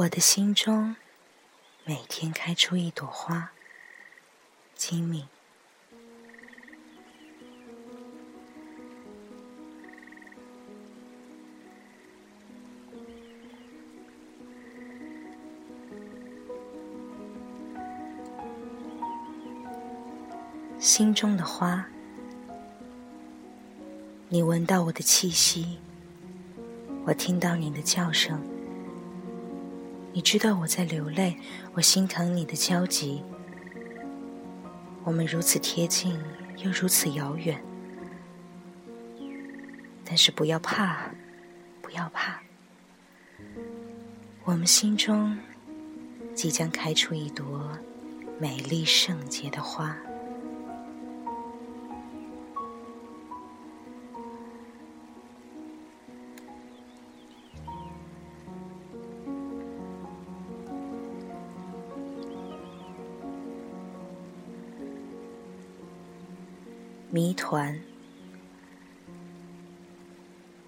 我的心中每天开出一朵花，精明。心中的花，你闻到我的气息，我听到你的叫声。你知道我在流泪，我心疼你的焦急。我们如此贴近，又如此遥远。但是不要怕，不要怕，我们心中即将开出一朵美丽圣洁的花。谜团。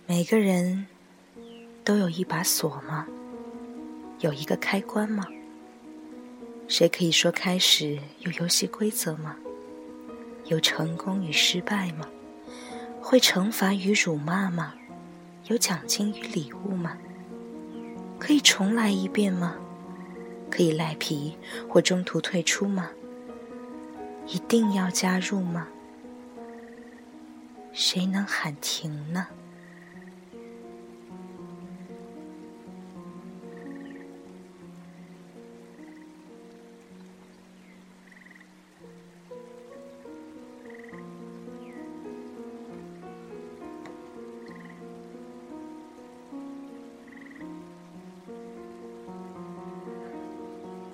每个人都有一把锁吗？有一个开关吗？谁可以说开始有游戏规则吗？有成功与失败吗？会惩罚与辱骂吗？有奖金与礼物吗？可以重来一遍吗？可以赖皮或中途退出吗？一定要加入吗？谁能喊停呢？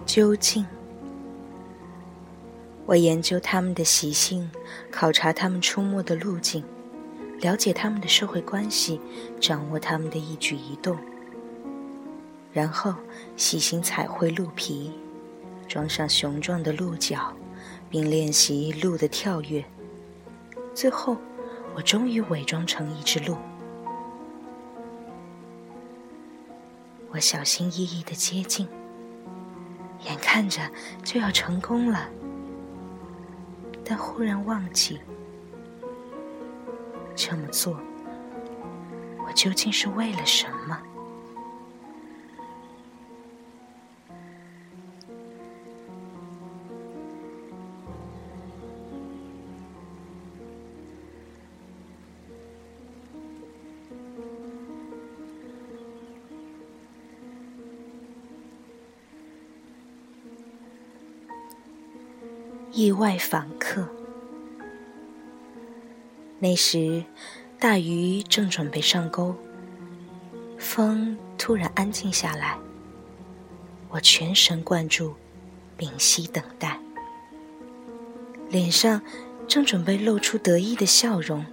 究竟？我研究他们的习性，考察他们出没的路径，了解他们的社会关系，掌握他们的一举一动，然后细心彩绘鹿皮，装上雄壮的鹿角，并练习鹿的跳跃。最后，我终于伪装成一只鹿。我小心翼翼的接近，眼看着就要成功了。但忽然忘记，这么做，我究竟是为了什么？意外访客。那时，大鱼正准备上钩，风突然安静下来。我全神贯注，屏息等待，脸上正准备露出得意的笑容。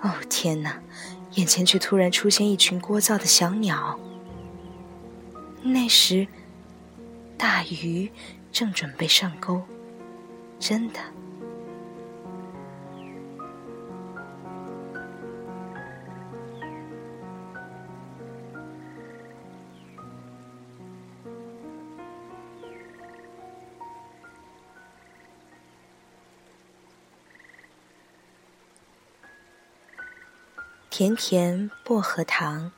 哦天哪！眼前却突然出现一群聒噪的小鸟。那时，大鱼正准备上钩。真的，甜甜薄荷糖。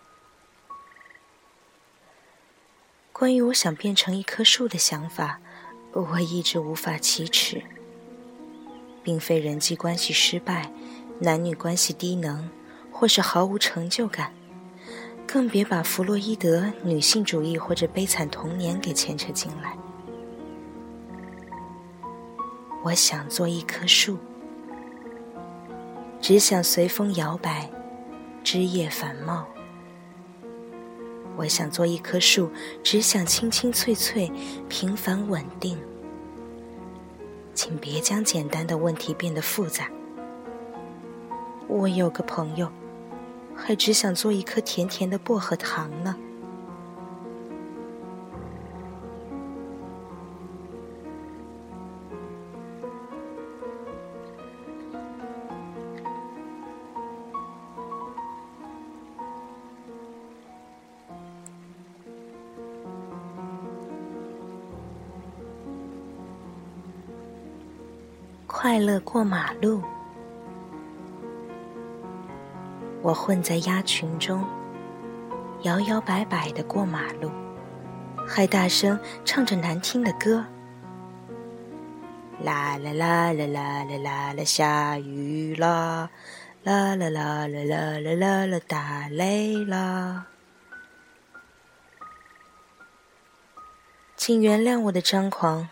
关于我想变成一棵树的想法。我一直无法启齿，并非人际关系失败、男女关系低能，或是毫无成就感，更别把弗洛伊德女性主义或者悲惨童年给牵扯进来。我想做一棵树，只想随风摇摆，枝叶繁茂。我想做一棵树，只想清清脆脆、平凡稳定。请别将简单的问题变得复杂。我有个朋友，还只想做一颗甜甜的薄荷糖呢。快乐过马路。我混在鸭群中，摇摇摆摆的过马路，还大声唱着难听的歌。啦啦啦啦啦啦啦啦，下雨啦！啦啦啦啦啦啦啦啦，打雷啦！请原谅我的张狂，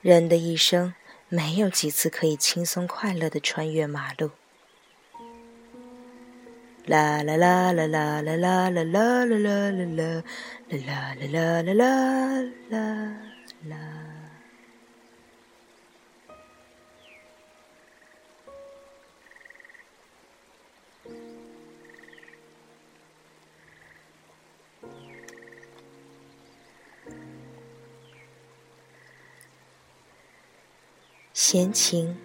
人的一生没有几次可以轻松快乐的穿越马路。啦啦啦啦啦啦啦啦啦啦啦啦啦啦啦啦啦啦。闲情，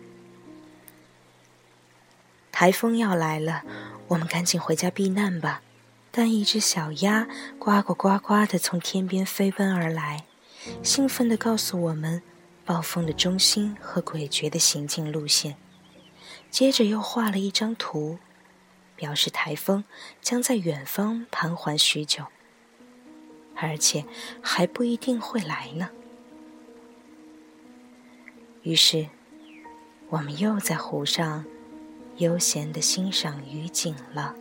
台风要来了，我们赶紧回家避难吧。但一只小鸭呱呱呱呱的从天边飞奔而来，兴奋地告诉我们暴风的中心和诡谲的行进路线。接着又画了一张图，表示台风将在远方盘桓许久，而且还不一定会来呢。于是，我们又在湖上悠闲地欣赏雨景了。